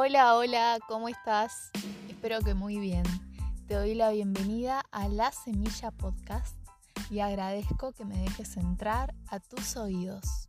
Hola, hola, ¿cómo estás? Espero que muy bien. Te doy la bienvenida a La Semilla Podcast y agradezco que me dejes entrar a tus oídos.